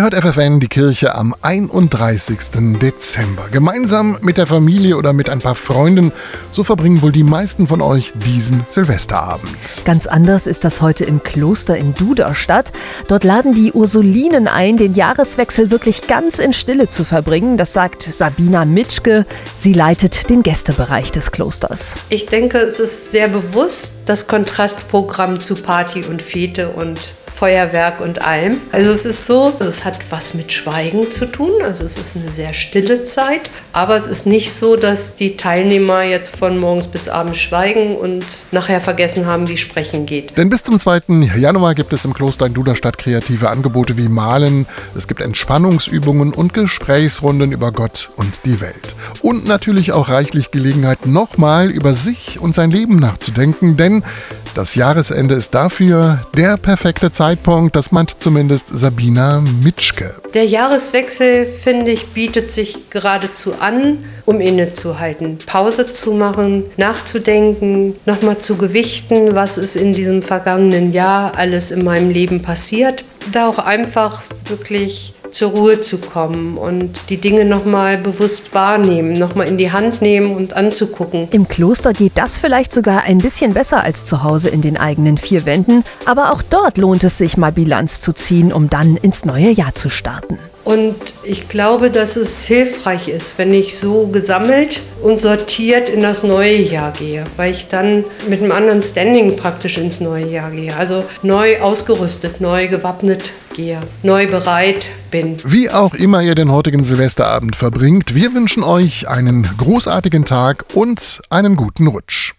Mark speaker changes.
Speaker 1: Ihr hört FFN die Kirche am 31. Dezember. Gemeinsam mit der Familie oder mit ein paar Freunden, so verbringen wohl die meisten von euch diesen Silvesterabend.
Speaker 2: Ganz anders ist das heute im Kloster in Duderstadt. Dort laden die Ursulinen ein, den Jahreswechsel wirklich ganz in Stille zu verbringen. Das sagt Sabina Mitschke. Sie leitet den Gästebereich des Klosters.
Speaker 3: Ich denke, es ist sehr bewusst das Kontrastprogramm zu Party und Fete und Feuerwerk und allem. Also es ist so, es hat was mit Schweigen zu tun, also es ist eine sehr stille Zeit, aber es ist nicht so, dass die Teilnehmer jetzt von morgens bis abends schweigen und nachher vergessen haben, wie Sprechen geht.
Speaker 1: Denn bis zum 2. Januar gibt es im Kloster in Duderstadt kreative Angebote wie Malen, es gibt Entspannungsübungen und Gesprächsrunden über Gott und die Welt. Und natürlich auch reichlich Gelegenheit, nochmal über sich und sein Leben nachzudenken, denn das Jahresende ist dafür der perfekte Zeitpunkt, das meint zumindest Sabina Mitschke.
Speaker 3: Der Jahreswechsel, finde ich, bietet sich geradezu an, um innezuhalten, Pause zu machen, nachzudenken, nochmal zu gewichten, was ist in diesem vergangenen Jahr alles in meinem Leben passiert. Da auch einfach wirklich zur Ruhe zu kommen und die Dinge nochmal bewusst wahrnehmen, nochmal in die Hand nehmen und anzugucken.
Speaker 2: Im Kloster geht das vielleicht sogar ein bisschen besser als zu Hause in den eigenen vier Wänden, aber auch dort lohnt es sich mal Bilanz zu ziehen, um dann ins neue Jahr zu starten.
Speaker 3: Und ich glaube, dass es hilfreich ist, wenn ich so gesammelt und sortiert in das neue Jahr gehe, weil ich dann mit einem anderen Standing praktisch ins neue Jahr gehe. Also neu ausgerüstet, neu gewappnet gehe, neu bereit bin.
Speaker 1: Wie auch immer ihr den heutigen Silvesterabend verbringt, wir wünschen euch einen großartigen Tag und einen guten Rutsch.